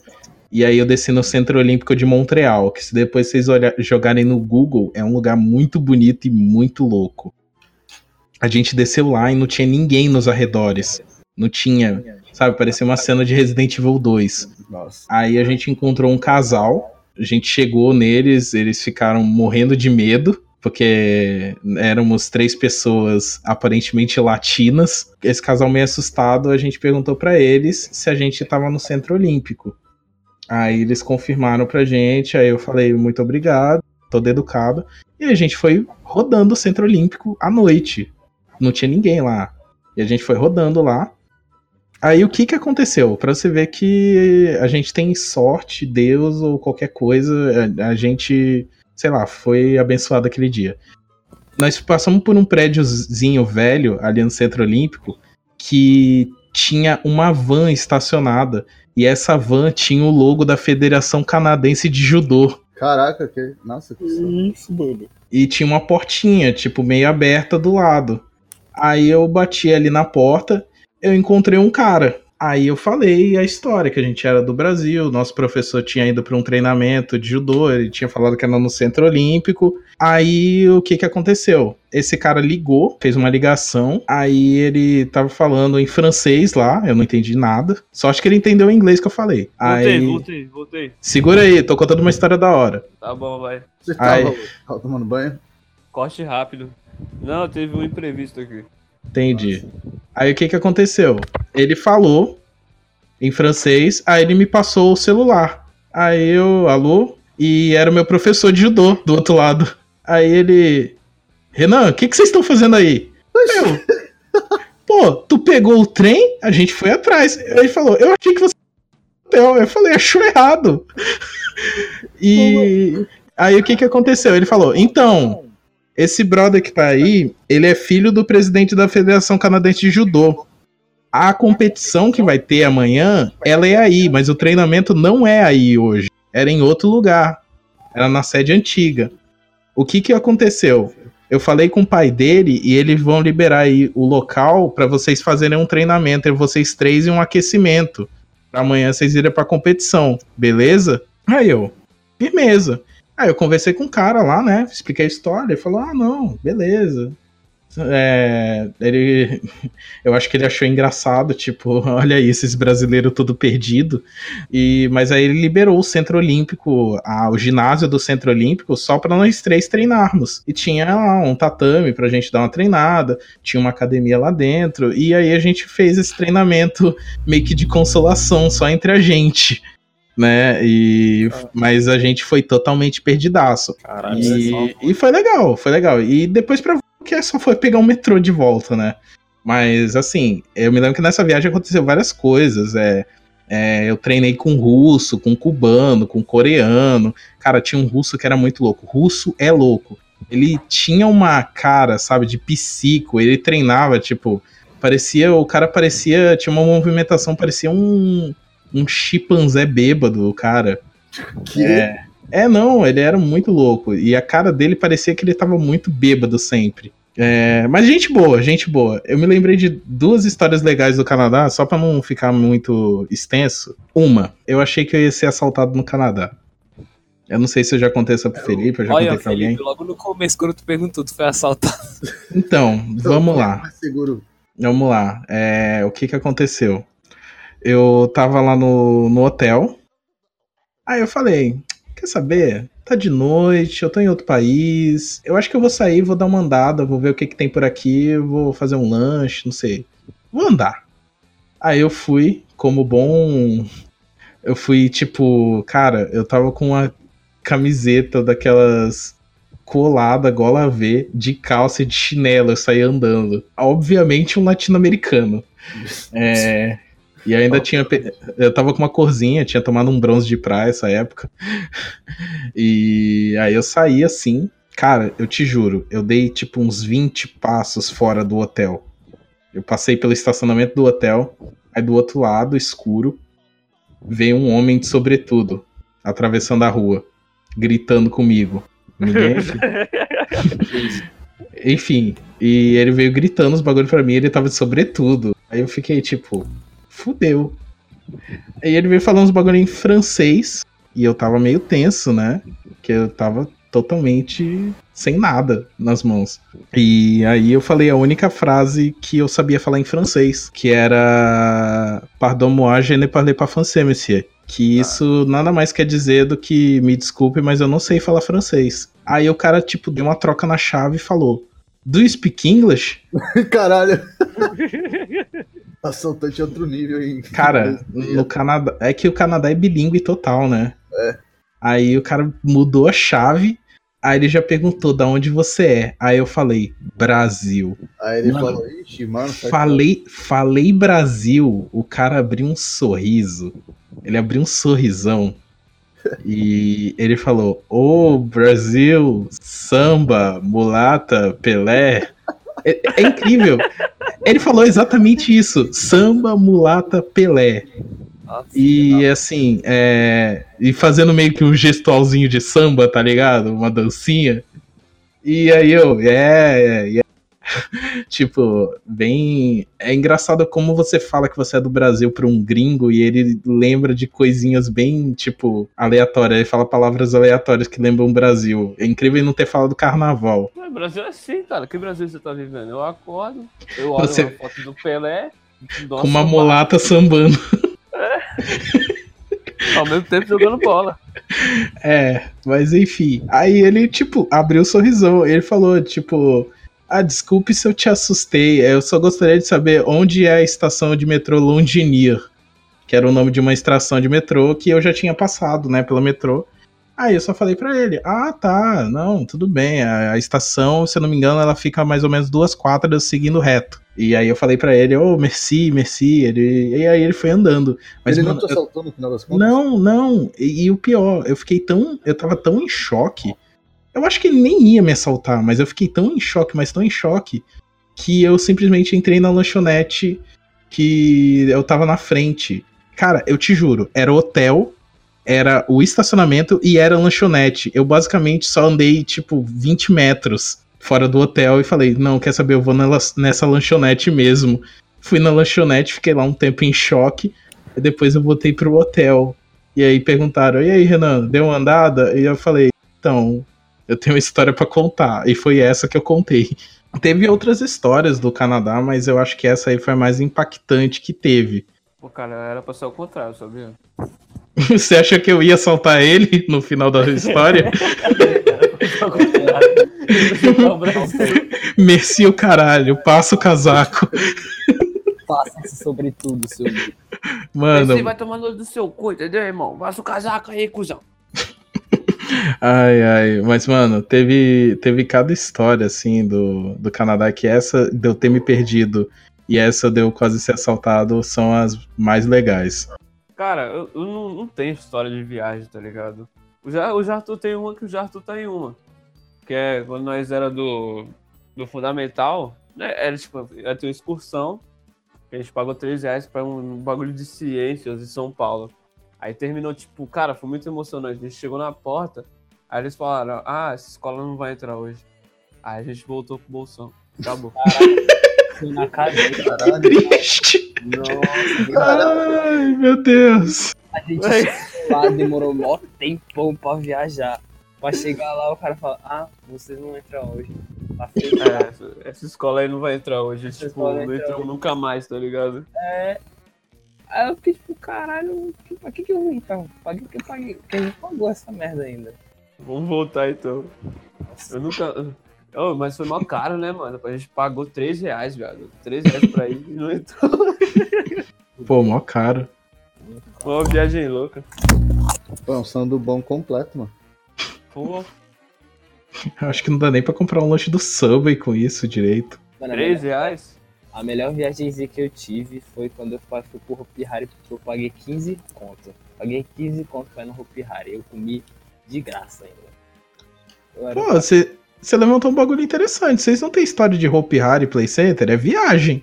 [SPEAKER 1] E aí eu desci no Centro Olímpico de Montreal, que se depois vocês olha- jogarem no Google, é um lugar muito bonito e muito louco. A gente desceu lá e não tinha ninguém nos arredores. Não tinha, sabe, parecia uma cena de Resident Evil 2.
[SPEAKER 3] Nossa.
[SPEAKER 1] Aí a gente encontrou um casal, a gente chegou neles, eles ficaram morrendo de medo, porque éramos três pessoas aparentemente latinas. Esse casal meio assustado, a gente perguntou pra eles se a gente tava no Centro Olímpico. Aí eles confirmaram pra gente, aí eu falei muito obrigado, todo educado. E a gente foi rodando o Centro Olímpico à noite. Não tinha ninguém lá. E a gente foi rodando lá. Aí o que que aconteceu? Pra você ver que a gente tem sorte, Deus ou qualquer coisa, a, a gente, sei lá, foi abençoado aquele dia. Nós passamos por um prédiozinho velho ali no Centro Olímpico que tinha uma van estacionada e essa van tinha o logo da Federação Canadense de Judô
[SPEAKER 3] Caraca, que. Nossa, que.
[SPEAKER 4] Isso, mano.
[SPEAKER 1] e tinha uma portinha, tipo, meio aberta do lado. Aí eu bati ali na porta, eu encontrei um cara. Aí eu falei a história, que a gente era do Brasil, nosso professor tinha ido para um treinamento de judô, ele tinha falado que era no Centro Olímpico. Aí o que que aconteceu? Esse cara ligou, fez uma ligação, aí ele tava falando em francês lá, eu não entendi nada. Só acho que ele entendeu o inglês que eu falei.
[SPEAKER 2] Voltei,
[SPEAKER 1] Aí,
[SPEAKER 2] voltei, voltei.
[SPEAKER 1] segura aí, tô contando uma história da hora.
[SPEAKER 2] Tá bom, vai.
[SPEAKER 3] Você tava, tava tomando banho?
[SPEAKER 2] Corte rápido. Não, teve um imprevisto aqui.
[SPEAKER 1] Entendi. Aí o que que aconteceu? Ele falou em francês, aí ele me passou o celular. Aí eu, alô? E era o meu professor de judô do outro lado. Aí ele, Renan, o que que vocês estão fazendo aí? Eu, pô, tu pegou o trem? A gente foi atrás. Ele falou, eu achei que você. Eu falei, achou errado. E aí o que que aconteceu? Ele falou, então, esse brother que tá aí, ele é filho do presidente da Federação Canadense de Judô. A competição que vai ter amanhã, ela é aí, mas o treinamento não é aí hoje. Era em outro lugar. Era na sede antiga. O que que aconteceu? Eu falei com o pai dele e eles vão liberar aí o local pra vocês fazerem um treinamento, entre vocês três e um aquecimento. Pra amanhã vocês irem pra competição, beleza? Aí eu, firmeza. Aí eu conversei com o cara lá, né? Expliquei a história. Ele falou: ah, não, beleza. É, ele, eu acho que ele achou engraçado, tipo, olha aí, esses brasileiros tudo perdido. E, mas aí ele liberou o Centro Olímpico, a- o ginásio do Centro Olímpico, só para nós três treinarmos. E tinha lá um tatame pra gente dar uma treinada, tinha uma academia lá dentro, e aí a gente fez esse treinamento meio que de consolação, só entre a gente. Né? E, mas a gente foi totalmente perdidaço.
[SPEAKER 4] Caralho,
[SPEAKER 1] E, e foi legal, foi legal. E depois pra que só foi pegar um metrô de volta, né? Mas assim, eu me lembro que nessa viagem aconteceu várias coisas. É, é, eu treinei com russo, com cubano, com coreano. Cara, tinha um russo que era muito louco. Russo é louco. Ele tinha uma cara, sabe, de psico. Ele treinava, tipo, parecia. O cara parecia. Tinha uma movimentação, parecia um. Um chimpanzé bêbado, o cara.
[SPEAKER 3] Que?
[SPEAKER 1] É, é, não, ele era muito louco. E a cara dele parecia que ele tava muito bêbado sempre. É, mas gente boa, gente boa. Eu me lembrei de duas histórias legais do Canadá, só pra não ficar muito extenso. Uma, eu achei que eu ia ser assaltado no Canadá. Eu não sei se eu já contei essa pro Felipe, eu já
[SPEAKER 4] Olha,
[SPEAKER 1] contei pra
[SPEAKER 4] Felipe,
[SPEAKER 1] alguém.
[SPEAKER 4] logo no começo, quando tu perguntou, tu foi assaltado.
[SPEAKER 1] Então, vamos lá. Vamos lá. É, o que que aconteceu? Eu tava lá no, no hotel. Aí eu falei: Quer saber? Tá de noite, eu tô em outro país. Eu acho que eu vou sair, vou dar uma andada, vou ver o que que tem por aqui, vou fazer um lanche, não sei. Vou andar. Aí eu fui, como bom. Eu fui tipo, cara, eu tava com uma camiseta daquelas colada, gola V, de calça e de chinelo, eu saí andando. Obviamente um latino-americano. É, e ainda tinha. pe- Eu tava com uma corzinha, tinha tomado um bronze de praia essa época. E aí eu saí assim. Cara, eu te juro, eu dei tipo uns 20 passos fora do hotel. Eu passei pelo estacionamento do hotel, aí do outro lado, escuro, veio um homem de sobretudo, atravessando a rua, gritando comigo. Ninguém. Enfim, e ele veio gritando os bagulhos pra mim, ele tava de sobretudo. Aí eu fiquei tipo, fudeu. Aí ele veio falando uns bagulho em francês, e eu tava meio tenso, né? Que eu tava totalmente sem nada nas mãos. E aí eu falei a única frase que eu sabia falar em francês, que era Pardon moi, je ne parle pas français, monsieur. Que isso nada mais quer dizer do que me desculpe, mas eu não sei falar francês. Aí o cara, tipo, deu uma troca na chave e falou: Do you speak English?
[SPEAKER 3] Caralho. Assaltante é outro nível, hein?
[SPEAKER 1] Cara, no Canadá. É que o Canadá é bilíngue total, né? É. Aí o cara mudou a chave. Aí ele já perguntou da onde você é. Aí eu falei, Brasil.
[SPEAKER 3] Aí ele
[SPEAKER 1] Mano,
[SPEAKER 3] falou, ixi, mano,
[SPEAKER 1] Falei, falei Brasil. O cara abriu um sorriso. Ele abriu um sorrisão. E ele falou: Ô Brasil, samba, mulata, Pelé. É, é incrível. Ele falou exatamente isso: samba, mulata, Pelé.
[SPEAKER 4] Nossa,
[SPEAKER 1] E assim, é, e fazendo meio que um gestualzinho de samba, tá ligado? Uma dancinha. E aí eu, é, é, é. tipo, bem. É engraçado como você fala que você é do Brasil pra um gringo e ele lembra de coisinhas bem, tipo, aleatórias. Ele fala palavras aleatórias que lembram o Brasil. É incrível ele não ter falado carnaval.
[SPEAKER 2] Ué, Brasil é assim, cara. Que Brasil você tá vivendo? Eu acordo, eu olho
[SPEAKER 1] Você-
[SPEAKER 2] uma foto do Pelé,
[SPEAKER 1] com uma mulata sambando.
[SPEAKER 2] Ao mesmo tempo jogando bola.
[SPEAKER 1] É, mas enfim. Aí ele, tipo, abriu o sorrisão. Ele falou, tipo, ah, desculpe se eu te assustei. Eu só gostaria de saber onde é a estação de metrô Longinier. Que era o nome de uma estação de metrô que eu já tinha passado, né, pelo metrô. Aí eu só falei pra ele, ah, tá, não, tudo bem. A, a estação, se eu não me engano, ela fica mais ou menos duas quadras seguindo reto. E aí eu falei pra ele, ô, merci, merci. Ele, e aí ele foi andando. Mas,
[SPEAKER 3] ele
[SPEAKER 1] mano,
[SPEAKER 3] não te
[SPEAKER 1] eu-
[SPEAKER 3] assaltou no final das contas?
[SPEAKER 1] não, não. E, e o pior, eu fiquei tão. Eu tava tão em choque. Eu acho que ele nem ia me assaltar, mas eu fiquei tão em choque, mas tão em choque, que eu simplesmente entrei na lanchonete que eu tava na frente. Cara, eu te juro, era o hotel, era o estacionamento e era a lanchonete. Eu basicamente só andei, tipo, 20 metros fora do hotel e falei, não, quer saber, eu vou nessa lanchonete mesmo. Fui na lanchonete, fiquei lá um tempo em choque. E depois eu voltei pro hotel. E aí perguntaram: E aí, Renan, deu uma andada? E eu falei: Então, eu tenho uma história pra contar. E foi essa que eu contei. Teve outras histórias do Canadá, mas eu acho que essa aí foi a mais impactante que teve.
[SPEAKER 2] Pô, cara, era pra ser o contrário, sabia?
[SPEAKER 1] Você acha que eu ia soltar ele no final da história? Merci o caralho, passa o casaco.
[SPEAKER 5] Faça-se sobretudo, seu amigo.
[SPEAKER 1] Mano,
[SPEAKER 2] Você vai tomar no olho do seu cu, entendeu, irmão? Passa o casaco aí, cuzão.
[SPEAKER 1] Ai, ai, mas, mano, teve, teve cada história, assim, do, do Canadá, que essa de eu ter me perdido e essa de eu quase ser assaltado são as mais legais.
[SPEAKER 2] Cara, eu, eu não, não tenho história de viagem, tá ligado? O, Ja- o Jartu tem uma que o Jartu tá em uma. Que é quando nós era do, do Fundamental, né? Era tipo, ter uma excursão, que a gente pagou 3 reais pra um bagulho de ciências em São Paulo. Aí terminou, tipo, cara, foi muito emocionante. A gente chegou na porta, aí eles falaram, ah, essa escola não vai entrar hoje. Aí a gente voltou pro Bolsão. Acabou.
[SPEAKER 5] Fui na cadeia.
[SPEAKER 3] Caralho.
[SPEAKER 1] Triste.
[SPEAKER 5] Nossa,
[SPEAKER 1] Ai, meu Deus.
[SPEAKER 5] a gente lá, demorou mó tempão pra viajar. Pra chegar lá, o cara fala, ah, vocês não entram hoje. Tá.
[SPEAKER 2] É, essa, essa escola aí não vai entrar hoje.
[SPEAKER 5] Essa
[SPEAKER 2] Tipo, não entrou
[SPEAKER 5] hoje.
[SPEAKER 2] nunca mais, tá ligado?
[SPEAKER 5] Aí eu fiquei tipo, caralho, pra que que eu vim então? Paguei? Porque a gente pagou essa merda ainda.
[SPEAKER 2] Vamos voltar então. Eu nunca. Oh, mas foi mó caro, né, mano? A gente pagou 3 reais, viado. 3 reais pra ir e não entrou.
[SPEAKER 1] Pô, mó caro.
[SPEAKER 2] Uma viagem louca.
[SPEAKER 3] Pô, é um sandu bom completo, mano.
[SPEAKER 2] Pô,
[SPEAKER 1] Eu acho que não dá nem pra comprar um lanche do Subway com isso direito.
[SPEAKER 5] Mano, a
[SPEAKER 2] 3
[SPEAKER 5] melhor-
[SPEAKER 2] reais?
[SPEAKER 5] A melhor viagemzinha que eu tive foi quando eu fui pro Hopi Hari, porque eu paguei 15 conto. Paguei 15 conto pra ir no Hopi Hari. Eu comi de graça ainda.
[SPEAKER 1] Pô, você você levantou um bagulho interessante. Vocês não têm história de Hope Harry Play Center? É viagem.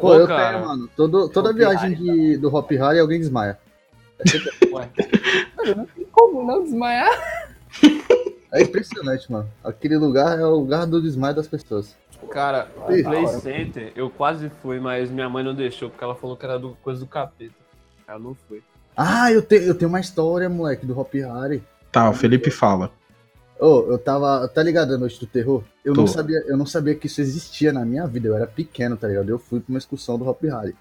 [SPEAKER 3] Pô,
[SPEAKER 2] Ô,
[SPEAKER 3] eu
[SPEAKER 2] cara.
[SPEAKER 3] tenho, mano. Todo, toda
[SPEAKER 5] Hopi
[SPEAKER 3] viagem
[SPEAKER 5] Hari,
[SPEAKER 3] de, do Hop Hari alguém desmaia.
[SPEAKER 5] Ué. Mano, não tem como não desmaiar.
[SPEAKER 3] É impressionante, mano. Aquele lugar é o lugar do desmaio das pessoas.
[SPEAKER 2] Cara,
[SPEAKER 3] Ih,
[SPEAKER 2] Play. Center, eu quase fui, mas minha mãe não deixou, porque ela falou que era do, coisa do capeta. Ela não foi.
[SPEAKER 3] Ah, eu, te, eu tenho uma história, moleque, do Hop Hari.
[SPEAKER 1] Tá, o Felipe fala.
[SPEAKER 3] Ô, eu tava. Tá ligado a Noite do Terror? Eu não, sabia, eu não sabia que isso existia na minha vida. Eu era pequeno, tá ligado? Eu fui pra uma excursão do Hop Hari.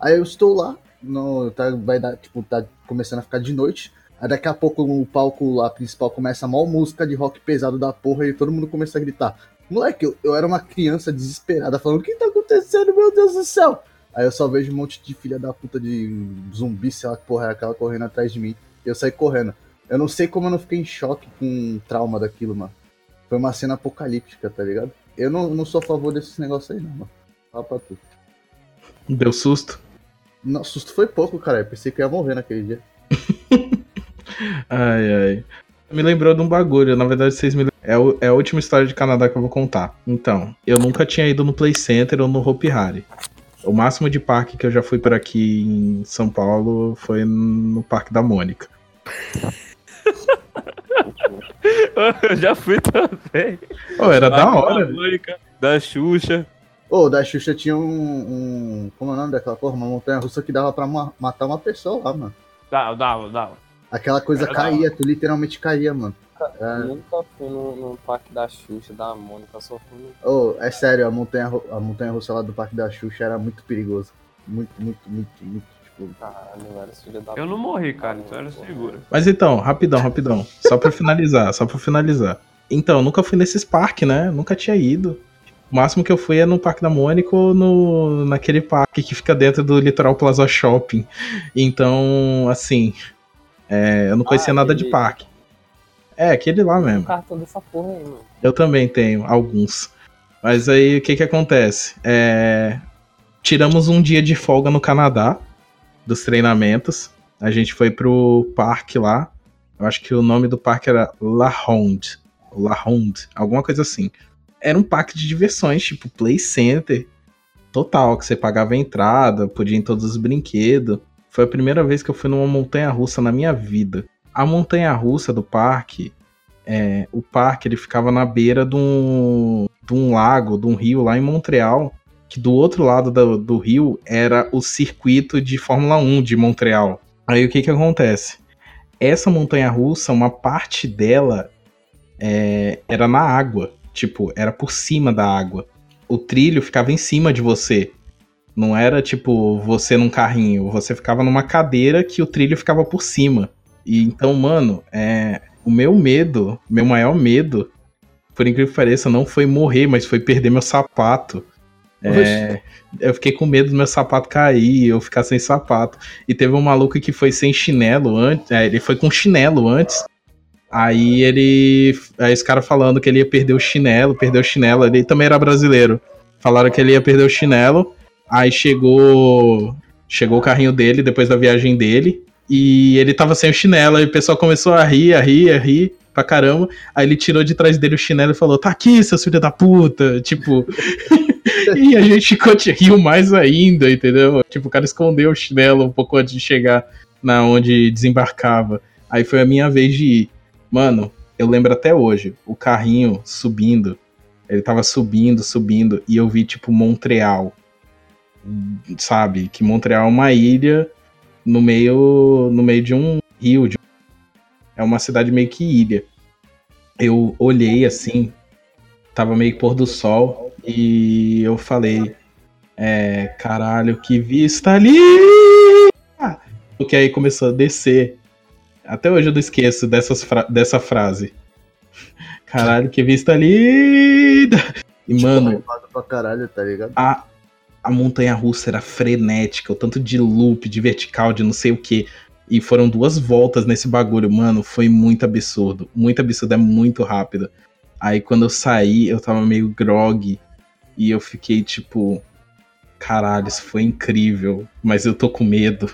[SPEAKER 3] Aí eu estou lá, no, tá, vai dar, tipo, tá começando a ficar de noite. Aí daqui a pouco o palco lá principal começa a maior música de rock pesado da porra e todo mundo começa a gritar. Moleque, eu, eu era uma criança desesperada falando: O que tá acontecendo, meu Deus do céu? Aí eu só vejo um monte de filha da puta de zumbi, sei lá que porra é aquela correndo atrás de mim. E eu saí correndo. Eu não sei como eu não fiquei em choque com o trauma daquilo, mano. Foi uma cena apocalíptica, tá ligado? Eu não, não sou a favor desses negócios aí, não, mano. Fala pra tu.
[SPEAKER 1] Deu susto?
[SPEAKER 3] Não, susto foi pouco, cara. Eu pensei que eu ia morrer naquele dia.
[SPEAKER 1] Ai, ai. Me lembrou de um bagulho. Na verdade, vocês me é, o- é a última história de Canadá que eu vou contar. Então, eu nunca tinha ido no Play Center ou no Hopi Hari. O máximo de parque que eu já fui por aqui em São Paulo foi no Parque da Mônica.
[SPEAKER 2] Eu já fui também.
[SPEAKER 1] Oh, era da hora.
[SPEAKER 2] Mônica, da Xuxa.
[SPEAKER 3] Ô, da Xuxa tinha um, um. Como é o nome daquela porra? Uma montanha russa que dava pra ma- matar uma pessoa lá, mano.
[SPEAKER 2] Dava, dava, dava.
[SPEAKER 3] Aquela coisa
[SPEAKER 2] Era da
[SPEAKER 3] caía, tu literalmente caía, mano.
[SPEAKER 5] Eu
[SPEAKER 3] É,
[SPEAKER 5] nunca fui no, no parque da Xuxa, da Mônica, só fui no.
[SPEAKER 3] ô, é sério, a montanha, a montanha russa lá do Parque da Xuxa era muito perigoso. Muito, muito, muito, muito. Tipo,
[SPEAKER 5] Caralho, era filho da
[SPEAKER 2] Eu não morri, cara, então era seguro.
[SPEAKER 1] Mas então, rapidão, rapidão. Só pra finalizar, só pra finalizar. Então, eu nunca fui nesses parques, né? Nunca tinha ido. O máximo que eu fui é no Parque da Mônica ou no, naquele parque que fica dentro do Litoral Plaza Shopping. Então, assim, é, eu não conhecia nada de parque. É, aquele lá mesmo.
[SPEAKER 5] cartão dessa porra aí, mano.
[SPEAKER 1] Eu também tenho alguns. Mas aí o que que acontece? É, tiramos um dia de folga no Canadá dos treinamentos. A gente foi pro parque lá. Eu acho que o nome do parque era La Ronde. La Ronde, alguma coisa assim. Era um parque de diversões, tipo Play Center. Total, que você pagava a entrada, podia ir em todos os brinquedos. Foi a primeira vez que eu fui numa montanha russa na minha vida. A montanha russa do parque é, o parque ele ficava na beira de um, de um lago, de um rio lá em Montreal, que do outro lado do, do rio era o circuito de Fórmula 1 de Montreal. Aí o que que acontece? Essa montanha russa, uma parte dela é, era na água, tipo, era por cima da água. O trilho ficava em cima de você. Não era tipo você num carrinho, você ficava numa cadeira que o trilho ficava por cima. E então, mano, é, o meu medo, meu maior medo, por incrível que pareça, não foi morrer, mas foi perder meu sapato. É, eu fiquei com medo do meu sapato cair, eu ficar sem sapato. E teve um maluco que foi sem chinelo antes. é, ele foi com chinelo antes. Aí ele. Aí os caras falando que ele ia perder o chinelo, perdeu o chinelo. Ele também era brasileiro. Falaram que ele ia perder o chinelo. Aí chegou. Chegou o carrinho dele depois da viagem dele. E ele tava sem o chinelo. Aí o pessoal começou a rir, a rir, a rir pra caramba. Aí ele tirou de trás dele o chinelo e falou: Tá aqui, seu filho da puta. Tipo. e a gente ficou riu mais ainda, entendeu? Tipo, o cara escondeu o chinelo um pouco antes de chegar na onde desembarcava. Aí foi a minha vez de ir. Mano, eu lembro até hoje, o carrinho subindo. Ele tava subindo, subindo, e eu vi, tipo, Montreal. Sabe? Que Montreal é uma ilha no meio, no meio de um rio. De... É uma cidade meio que ilha. Eu olhei assim, tava meio pôr do sol, e eu falei: É, caralho, que vista ali! Porque aí começou a descer. Até hoje eu não esqueço dessas fra dessa frase. Caralho, que vista linda! E,
[SPEAKER 3] Tipo,
[SPEAKER 1] mano,
[SPEAKER 3] pra caralho, tá ligado?
[SPEAKER 1] a, a montanha russa era frenética, o tanto de loop, de vertical, de não sei o que. E foram duas voltas nesse bagulho, mano. Foi muito absurdo. Muito absurdo, é muito rápido. Aí quando eu saí, eu tava meio grog. E eu fiquei tipo. Caralho, isso foi incrível. Mas eu tô com medo.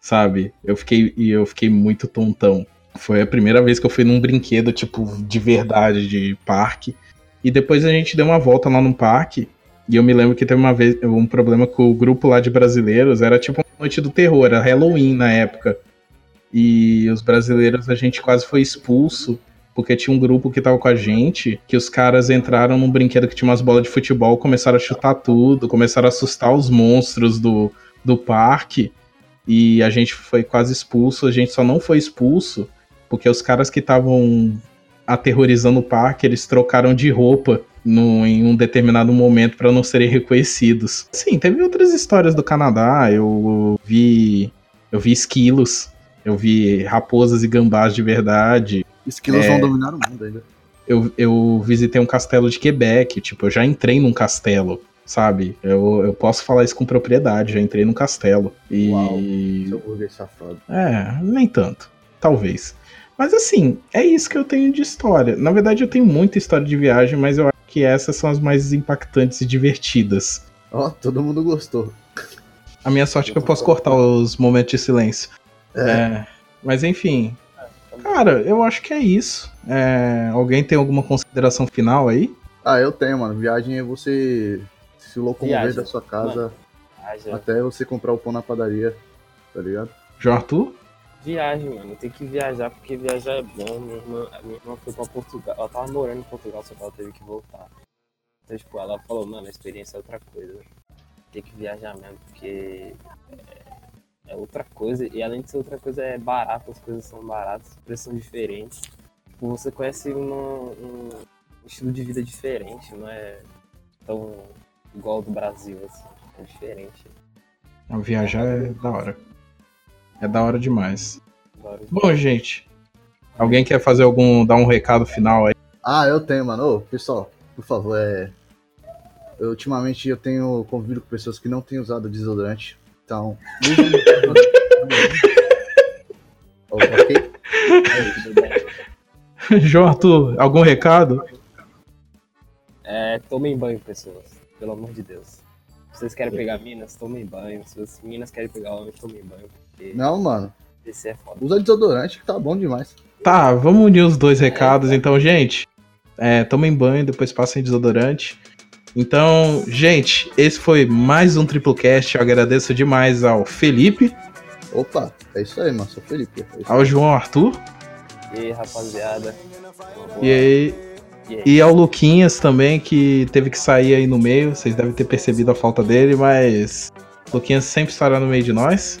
[SPEAKER 1] Sabe? Eu fiquei. E eu fiquei muito tontão. Foi a primeira vez que eu fui num brinquedo, tipo, de verdade, de parque. E depois a gente deu uma volta lá no parque. E eu me lembro que teve uma vez um problema com o grupo lá de brasileiros. Era tipo uma noite do terror, era Halloween na época. E os brasileiros a gente quase foi expulso. Porque tinha um grupo que tava com a gente, que os caras entraram num brinquedo que tinha umas bolas de futebol, começaram a chutar tudo, começaram a assustar os monstros do, do parque. E a gente foi quase expulso. A gente só não foi expulso porque os caras que estavam aterrorizando o parque, eles trocaram de roupa no, em um determinado momento para não serem reconhecidos. Sim, teve outras histórias do Canadá. Eu vi, eu vi esquilos, eu vi raposas e gambás de verdade.
[SPEAKER 3] Esquilos
[SPEAKER 1] É.
[SPEAKER 3] vão dominar o mundo ainda.
[SPEAKER 1] Eu, eu visitei um castelo de Quebec, tipo, eu já entrei num castelo, sabe? Eu, eu posso falar isso com propriedade, já entrei num castelo. E.
[SPEAKER 3] Uau. Seu burguês safado.
[SPEAKER 1] É, nem tanto. Talvez. Mas assim, é isso que eu tenho de história. Na verdade, eu tenho muita história de viagem, mas eu acho que essas são as mais impactantes e divertidas.
[SPEAKER 3] Ó, todo mundo gostou.
[SPEAKER 1] A minha sorte é que eu posso cortar os momentos de silêncio. É, mas enfim. Cara, eu acho que é isso. É, alguém tem alguma consideração final aí?
[SPEAKER 3] Ah, eu tenho, mano. Viagem é você se locomover
[SPEAKER 5] Viagem.
[SPEAKER 3] da sua casa
[SPEAKER 5] Viagem,
[SPEAKER 3] até você comprar o pão na padaria, tá ligado?
[SPEAKER 1] João Arthur?
[SPEAKER 5] Viagem, mano. Tem que viajar porque viajar é bom. Minha irmã, minha irmã foi pra Portugal. Ela tava morando em Portugal, só que ela teve que voltar. Então, tipo, ela falou, mano, a experiência é outra coisa. Tem que viajar mesmo, porque é, é outra coisa. E além de ser outra coisa, é barato, as coisas são baratas, os preços são diferentes. Tipo, você conhece uma- um estilo de vida diferente, não é tão igual ao do Brasil, assim. É diferente.
[SPEAKER 1] A viajar é da hora. É da hora demais. Bom, gente. Alguém quer fazer algum. dar um recado final aí?
[SPEAKER 3] Ah, eu tenho, mano. Ô, pessoal, por favor, é. Eu, ultimamente eu tenho convivido com pessoas que não têm usado desodorante. Então. Ô, ok?
[SPEAKER 1] João Arthur, algum recado?
[SPEAKER 5] É, tomem banho, pessoas. Pelo amor de Deus. Se vocês querem pegar minas, tomem banho. Se as minas querem pegar homens, tomem banho.
[SPEAKER 3] Não, mano.
[SPEAKER 5] esse é foda.
[SPEAKER 3] Usa desodorante que tá bom demais.
[SPEAKER 1] Tá, vamos unir os dois recados, então, gente. É, tomem banho, depois passem desodorante. Então, gente, esse foi mais um Triplecast. Eu agradeço demais ao Felipe,
[SPEAKER 3] Opa, é isso aí, mano. Sou Felipe. É
[SPEAKER 1] ao João Arthur
[SPEAKER 5] E aí, rapaziada.
[SPEAKER 1] e, aí-
[SPEAKER 5] E aí?
[SPEAKER 1] e ao Luquinhas também, que teve que sair aí no meio. Vocês devem ter percebido a falta dele, mas Luquinhas sempre estará no meio de nós.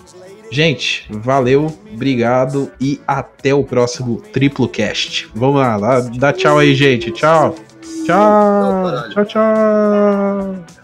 [SPEAKER 1] Gente, valeu, obrigado e até o próximo Triplecast. Vamos lá, dá, dá tchau aí, gente. Tchau. Tchau. Tchau, tchau.